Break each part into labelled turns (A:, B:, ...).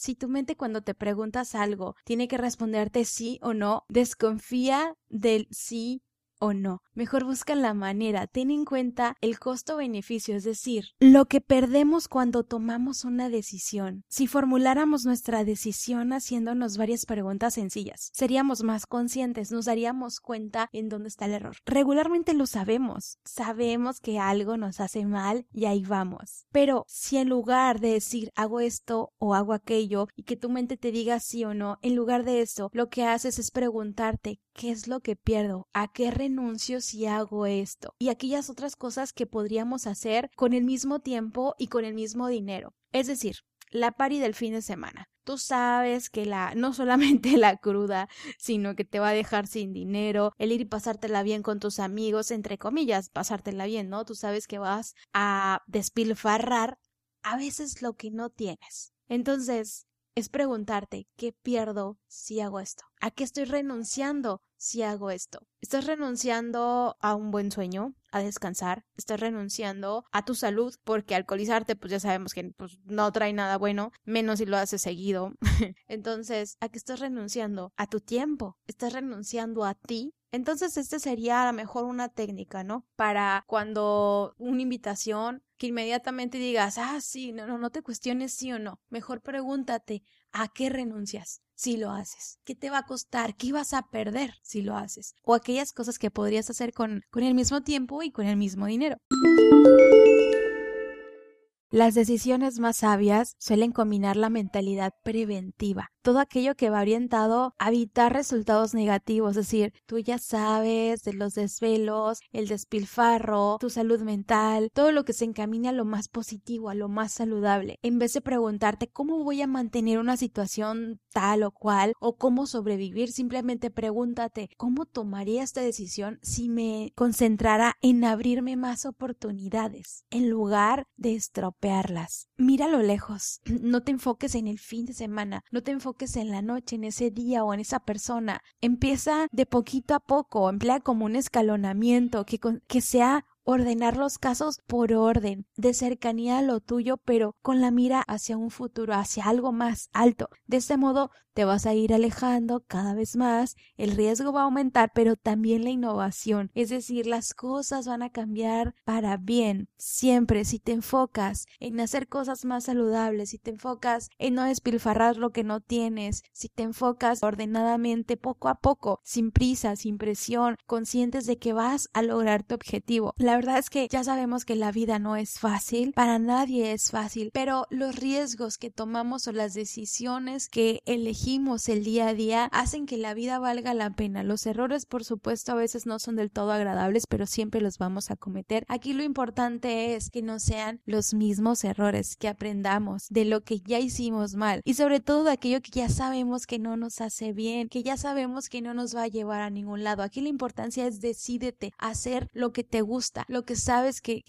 A: Si tu mente cuando te preguntas algo tiene que responderte sí o no, desconfía del sí o no. Mejor busca la manera, ten en cuenta el costo-beneficio, es decir, lo que perdemos cuando tomamos una decisión. Si formuláramos nuestra decisión haciéndonos varias preguntas sencillas, seríamos más conscientes, nos daríamos cuenta en dónde está el error. Regularmente lo sabemos, sabemos que algo nos hace mal y ahí vamos. Pero si en lugar de decir hago esto o hago aquello y que tu mente te diga sí o no, en lugar de eso, lo que haces es preguntarte ¿qué es lo que pierdo? ¿A qué renuncio si hago esto? Y aquellas otras cosas que podríamos hacer con el mismo tiempo y con el mismo dinero. Es decir, la pari del fin de semana. Tú sabes que la, no solamente la cruda, sino que te va a dejar sin dinero, el ir y pasártela bien con tus amigos, entre comillas, pasártela bien, ¿no? Tú sabes que vas a despilfarrar a veces lo que no tienes. Entonces, es preguntarte, ¿qué pierdo si hago esto? ¿A qué estoy renunciando si hago esto? ¿Estás renunciando a un buen sueño, a descansar? ¿Estás renunciando a tu salud? Porque alcoholizarte, pues ya sabemos que pues, no trae nada bueno, menos si lo haces seguido. Entonces, ¿a qué estás renunciando? A tu tiempo. ¿Estás renunciando a ti? Entonces, este sería a lo mejor una técnica, ¿no? Para cuando una invitación que inmediatamente digas, ah, sí, no, no, no te cuestiones sí o no. Mejor pregúntate, ¿a qué renuncias? si lo haces? ¿Qué te va a costar? ¿Qué vas a perder si lo haces? O aquellas cosas que podrías hacer con, con el mismo tiempo y con el mismo dinero. Las decisiones más sabias suelen combinar la mentalidad preventiva, todo aquello que va orientado a evitar resultados negativos, es decir, tú ya sabes de los desvelos, el despilfarro, tu salud mental, todo lo que se encamina a lo más positivo, a lo más saludable, en vez de preguntarte cómo voy a mantener una situación tal o cual o cómo sobrevivir, simplemente pregúntate cómo tomaría esta decisión si me concentrara en abrirme más oportunidades en lugar de estropear Mira lo lejos. No te enfoques en el fin de semana. No te enfoques en la noche, en ese día o en esa persona. Empieza de poquito a poco. Emplea como un escalonamiento que, que sea ordenar los casos por orden, de cercanía a lo tuyo, pero con la mira hacia un futuro, hacia algo más alto. De este modo te vas a ir alejando cada vez más, el riesgo va a aumentar, pero también la innovación, es decir, las cosas van a cambiar para bien. Siempre si te enfocas en hacer cosas más saludables, si te enfocas en no despilfarrar lo que no tienes, si te enfocas ordenadamente poco a poco, sin prisa, sin presión, conscientes de que vas a lograr tu objetivo. La verdad es que ya sabemos que la vida no es fácil, para nadie es fácil, pero los riesgos que tomamos o las decisiones que elegimos el día a día hacen que la vida valga la pena. Los errores, por supuesto, a veces no son del todo agradables, pero siempre los vamos a cometer. Aquí lo importante es que no sean los mismos errores, que aprendamos de lo que ya hicimos mal y sobre todo de aquello que ya sabemos que no nos hace bien, que ya sabemos que no nos va a llevar a ningún lado. Aquí la importancia es decídete hacer lo que te gusta lo que sabes que,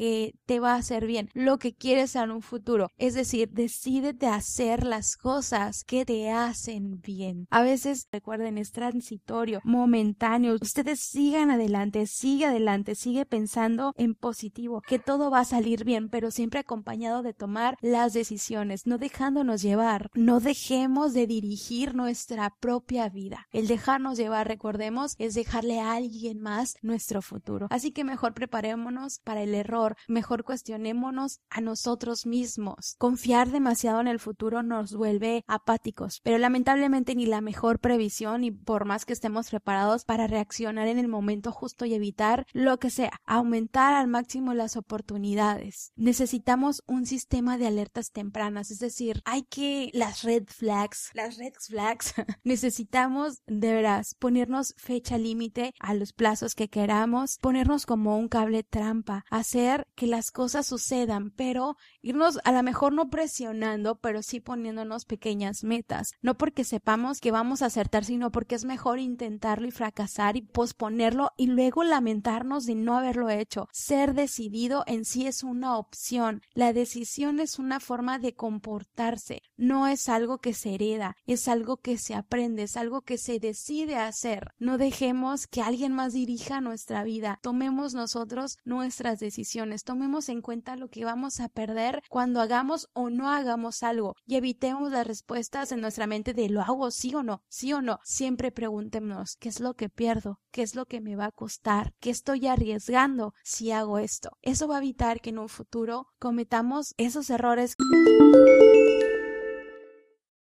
A: te va a hacer bien, lo que quieres en un futuro. Es decir, decídete a hacer las cosas que te hacen bien. A veces, recuerden, es transitorio, momentáneo. Ustedes sigan adelante, sigue adelante, sigue pensando en positivo, que todo va a salir bien, pero siempre acompañado de tomar las decisiones, no dejándonos llevar. No dejemos de dirigir nuestra propia vida. El dejarnos llevar, recordemos, es dejarle a alguien más nuestro futuro. Así que mejor preparemos para el error, mejor cuestionémonos a nosotros mismos. Confiar demasiado en el futuro nos vuelve apáticos, pero lamentablemente ni la mejor previsión, y por más que estemos preparados para reaccionar en el momento justo y evitar lo que sea, aumentar al máximo las oportunidades. Necesitamos un sistema de alertas tempranas, es decir, hay que las red flags, las red flags, necesitamos de veras ponernos fecha límite a los plazos que queramos, ponernos como un cable trampa, hacer que las cosas sucedan, pero irnos a lo mejor no presionando, pero sí poniéndonos pequeñas metas, no porque sepamos que vamos a acertar, sino porque es mejor intentarlo y fracasar y posponerlo y luego lamentarnos de no haberlo hecho. Ser decidido en sí es una opción. La decisión es una forma de comportarse, no es algo que se hereda, es algo que se aprende, es algo que se decide hacer. No dejemos que alguien más dirija nuestra vida. Tomemos nosotros nuestras decisiones, tomemos en cuenta lo que vamos a perder cuando hagamos o no hagamos algo y evitemos las respuestas en nuestra mente de lo hago sí o no, sí o no. Siempre preguntémonos qué es lo que pierdo, qué es lo que me va a costar, qué estoy arriesgando si hago esto. Eso va a evitar que en un futuro cometamos esos errores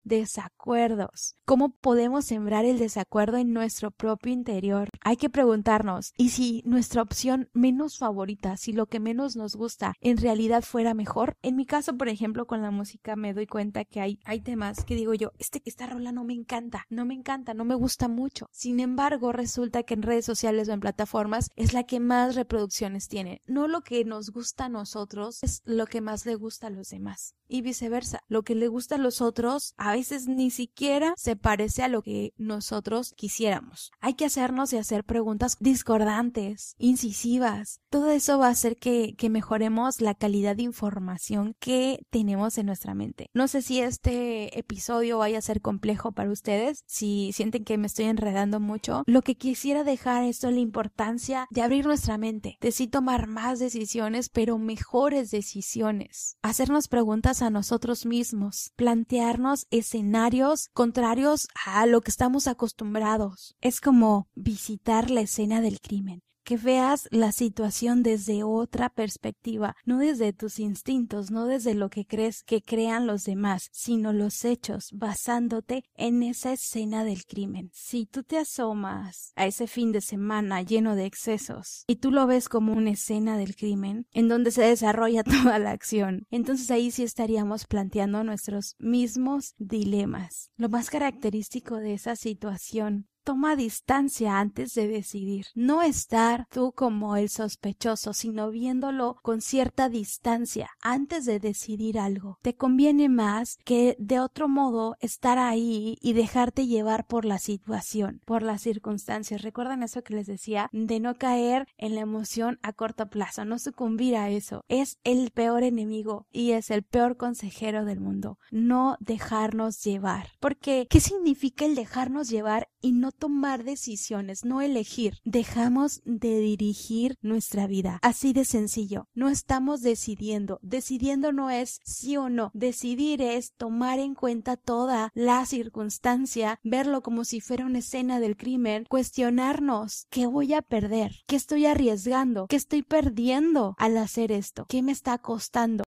A: desacuerdos. ¿Cómo podemos sembrar el desacuerdo en nuestro propio interior? Hay que preguntarnos, ¿y si nuestra opción menos favorita, si lo que menos nos gusta, en realidad fuera mejor? En mi caso, por ejemplo, con la música me doy cuenta que hay, hay temas que digo yo, este, esta rola no me encanta, no me encanta, no me gusta mucho. Sin embargo, resulta que en redes sociales o en plataformas es la que más reproducciones tiene. No lo que nos gusta a nosotros es lo que más le gusta a los demás. Y viceversa, lo que le gusta a los otros a veces ni siquiera se parece a lo que nosotros quisiéramos. Hay que hacernos y hacer preguntas discordantes, incisivas. Todo eso va a hacer que, que mejoremos la calidad de información que tenemos en nuestra mente. No sé si este episodio vaya a ser complejo para ustedes, si sienten que me estoy enredando mucho. Lo que quisiera dejar es la importancia de abrir nuestra mente, de sí tomar más decisiones, pero mejores decisiones. Hacernos preguntas a nosotros mismos, plantearnos escenarios contrarios a lo que estamos acostumbrados. Es como visitar la escena del crimen que veas la situación desde otra perspectiva, no desde tus instintos, no desde lo que crees que crean los demás, sino los hechos, basándote en esa escena del crimen. Si tú te asomas a ese fin de semana lleno de excesos y tú lo ves como una escena del crimen en donde se desarrolla toda la acción, entonces ahí sí estaríamos planteando nuestros mismos dilemas. Lo más característico de esa situación toma distancia antes de decidir. No estar tú como el sospechoso, sino viéndolo con cierta distancia antes de decidir algo. Te conviene más que de otro modo estar ahí y dejarte llevar por la situación, por las circunstancias. Recuerdan eso que les decía de no caer en la emoción a corto plazo, no sucumbir a eso. Es el peor enemigo y es el peor consejero del mundo. No dejarnos llevar. Porque, ¿qué significa el dejarnos llevar y no tomar decisiones, no elegir. Dejamos de dirigir nuestra vida. Así de sencillo. No estamos decidiendo. Decidiendo no es sí o no. Decidir es tomar en cuenta toda la circunstancia, verlo como si fuera una escena del crimen, cuestionarnos qué voy a perder, qué estoy arriesgando, qué estoy perdiendo al hacer esto, qué me está costando.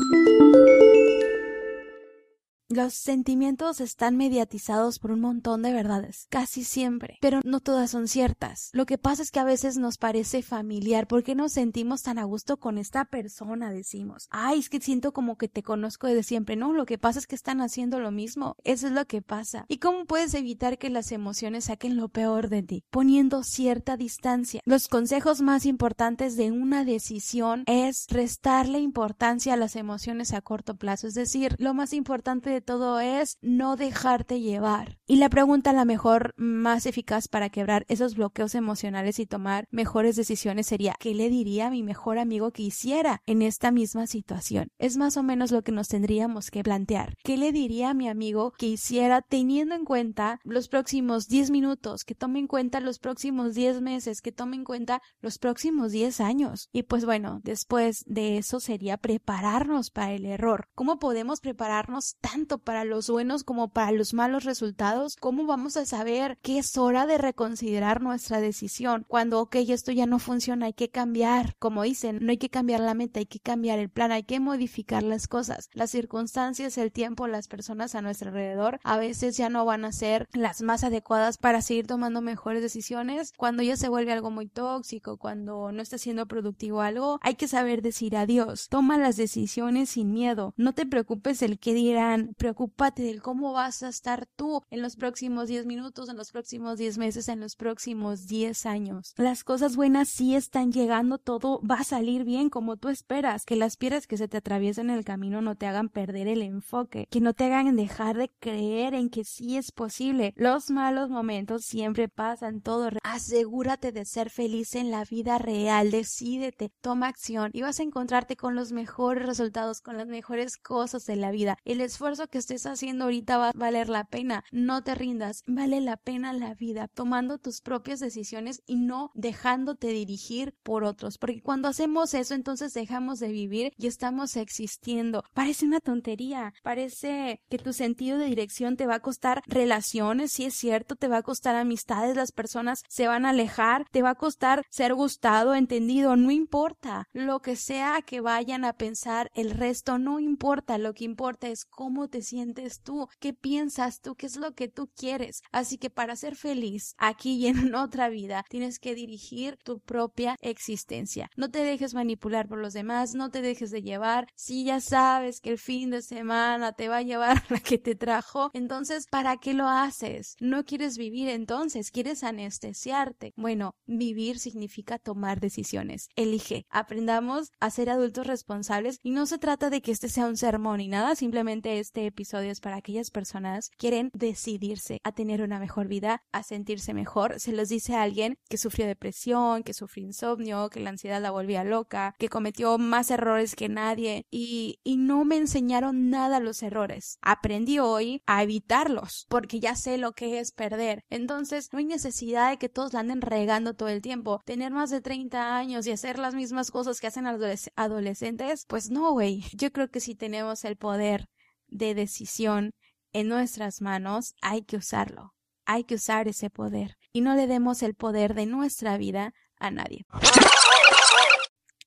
A: Los sentimientos están mediatizados por un montón de verdades, casi siempre, pero no todas son ciertas. Lo que pasa es que a veces nos parece familiar, ¿por qué nos sentimos tan a gusto con esta persona? Decimos, ay, es que siento como que te conozco desde siempre. No, lo que pasa es que están haciendo lo mismo. Eso es lo que pasa. ¿Y cómo puedes evitar que las emociones saquen lo peor de ti? Poniendo cierta distancia. Los consejos más importantes de una decisión es restarle importancia a las emociones a corto plazo. Es decir, lo más importante de todo es no dejarte llevar. Y la pregunta la mejor más eficaz para quebrar esos bloqueos emocionales y tomar mejores decisiones sería ¿qué le diría a mi mejor amigo que hiciera en esta misma situación? Es más o menos lo que nos tendríamos que plantear. ¿Qué le diría a mi amigo que hiciera teniendo en cuenta los próximos 10 minutos, que tome en cuenta los próximos 10 meses, que tome en cuenta los próximos 10 años? Y pues bueno, después de eso sería prepararnos para el error. ¿Cómo podemos prepararnos tan para los buenos como para los malos resultados, ¿cómo vamos a saber que es hora de reconsiderar nuestra decisión? Cuando, ok, esto ya no funciona, hay que cambiar. Como dicen, no hay que cambiar la meta, hay que cambiar el plan, hay que modificar las cosas. Las circunstancias, el tiempo, las personas a nuestro alrededor a veces ya no van a ser las más adecuadas para seguir tomando mejores decisiones. Cuando ya se vuelve algo muy tóxico, cuando no está siendo productivo algo, hay que saber decir adiós. Toma las decisiones sin miedo. No te preocupes el que dirán, preocúpate del cómo vas a estar tú en los próximos 10 minutos, en los próximos 10 meses, en los próximos 10 años. Las cosas buenas sí están llegando, todo va a salir bien como tú esperas. Que las piedras que se te atraviesen en el camino no te hagan perder el enfoque, que no te hagan dejar de creer en que sí es posible. Los malos momentos siempre pasan, todo. Asegúrate de ser feliz en la vida real, decídete, toma acción y vas a encontrarte con los mejores resultados, con las mejores cosas de la vida. El esfuerzo que estés haciendo ahorita va a valer la pena. No te rindas, vale la pena la vida, tomando tus propias decisiones y no dejándote dirigir por otros, porque cuando hacemos eso entonces dejamos de vivir y estamos existiendo. Parece una tontería, parece que tu sentido de dirección te va a costar relaciones, si es cierto, te va a costar amistades, las personas se van a alejar, te va a costar ser gustado, entendido, no importa. Lo que sea que vayan a pensar el resto, no importa. Lo que importa es cómo te sientes tú, qué piensas tú, qué es lo que tú quieres. Así que para ser feliz aquí y en otra vida, tienes que dirigir tu propia existencia. No te dejes manipular por los demás, no te dejes de llevar. Si ya sabes que el fin de semana te va a llevar la que te trajo, entonces, ¿para qué lo haces? No quieres vivir entonces, quieres anestesiarte. Bueno, vivir significa tomar decisiones. Elige. Aprendamos a ser adultos responsables y no se trata de que este sea un sermón ni nada, simplemente este episodio es para aquellas personas que quieren decidirse a tener una mejor vida, a sentirse mejor. Se los dice a alguien que sufrió depresión, que sufrió insomnio, que la ansiedad la volvía loca, que cometió más errores que nadie y, y no me enseñaron nada los errores. Aprendí hoy a evitarlos porque ya sé lo que es perder. Entonces no hay necesidad de que todos la anden regando todo el tiempo. Tener más de 30 años y hacer las mismas cosas que hacen adolescentes, pues no, güey. Yo creo que si tenemos el poder de decisión en nuestras manos, hay que usarlo. Hay que usar ese poder y no le demos el poder de nuestra vida a nadie.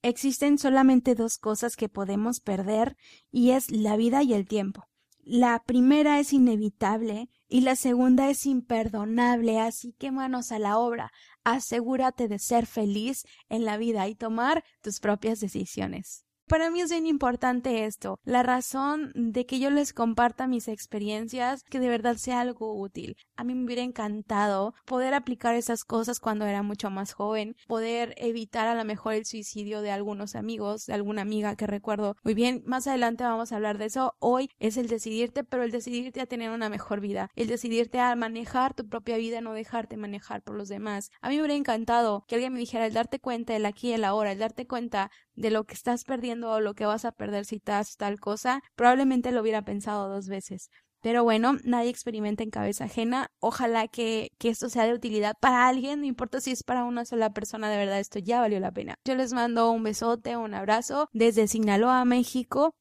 A: Existen solamente dos cosas que podemos perder y es la vida y el tiempo. La primera es inevitable y la segunda es imperdonable, así que manos a la obra, asegúrate de ser feliz en la vida y tomar tus propias decisiones. Para mí es bien importante esto, la razón de que yo les comparta mis experiencias, que de verdad sea algo útil. A mí me hubiera encantado poder aplicar esas cosas cuando era mucho más joven, poder evitar a lo mejor el suicidio de algunos amigos, de alguna amiga que recuerdo muy bien. Más adelante vamos a hablar de eso. Hoy es el decidirte, pero el decidirte a tener una mejor vida, el decidirte a manejar tu propia vida, no dejarte manejar por los demás. A mí me hubiera encantado que alguien me dijera el darte cuenta del aquí el ahora, el darte cuenta de lo que estás perdiendo o lo que vas a perder si te tal cosa, probablemente lo hubiera pensado dos veces. Pero bueno, nadie experimenta en cabeza ajena. Ojalá que, que, esto sea de utilidad para alguien, no importa si es para una sola persona, de verdad esto ya valió la pena. Yo les mando un besote, un abrazo desde Sinaloa, México,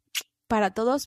A: para todos.